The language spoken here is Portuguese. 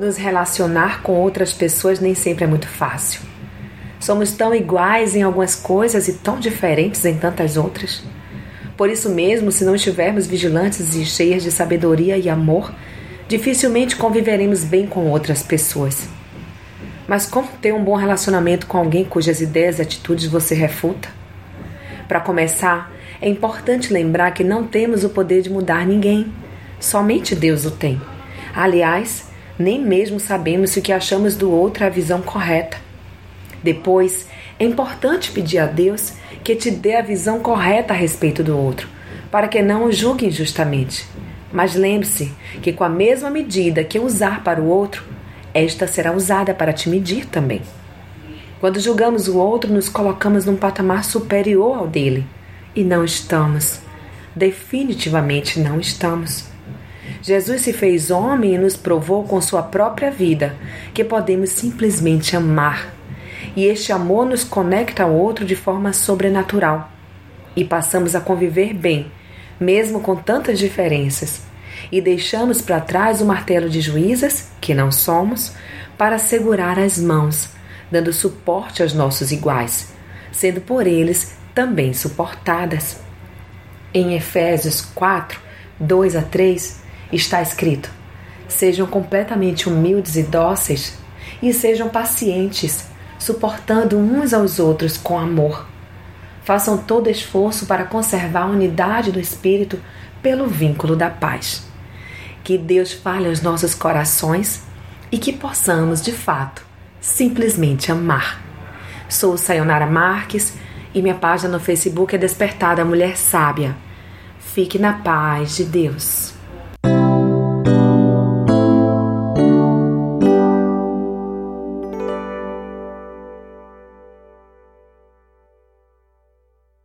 Nos relacionar com outras pessoas nem sempre é muito fácil. Somos tão iguais em algumas coisas e tão diferentes em tantas outras. Por isso mesmo, se não estivermos vigilantes e cheias de sabedoria e amor, dificilmente conviveremos bem com outras pessoas. Mas como ter um bom relacionamento com alguém cujas ideias e atitudes você refuta? Para começar, é importante lembrar que não temos o poder de mudar ninguém. Somente Deus o tem. Aliás, nem mesmo sabemos se o que achamos do outro é a visão correta. Depois, é importante pedir a Deus que te dê a visão correta a respeito do outro, para que não o julgue injustamente. Mas lembre-se que, com a mesma medida que usar para o outro, esta será usada para te medir também. Quando julgamos o outro, nos colocamos num patamar superior ao dele. E não estamos. Definitivamente não estamos. Jesus se fez homem e nos provou com sua própria vida que podemos simplesmente amar. E este amor nos conecta ao outro de forma sobrenatural. E passamos a conviver bem, mesmo com tantas diferenças. E deixamos para trás o martelo de juízas, que não somos, para segurar as mãos, dando suporte aos nossos iguais, sendo por eles também suportadas. Em Efésios 4, 2 a 3, está escrito: Sejam completamente humildes e dóceis, e sejam pacientes, suportando uns aos outros com amor. Façam todo esforço para conservar a unidade do espírito pelo vínculo da paz. Que Deus fale aos nossos corações e que possamos, de fato, simplesmente amar. Sou Sayonara Marques e minha página no Facebook é Despertada Mulher Sábia. Fique na paz de Deus.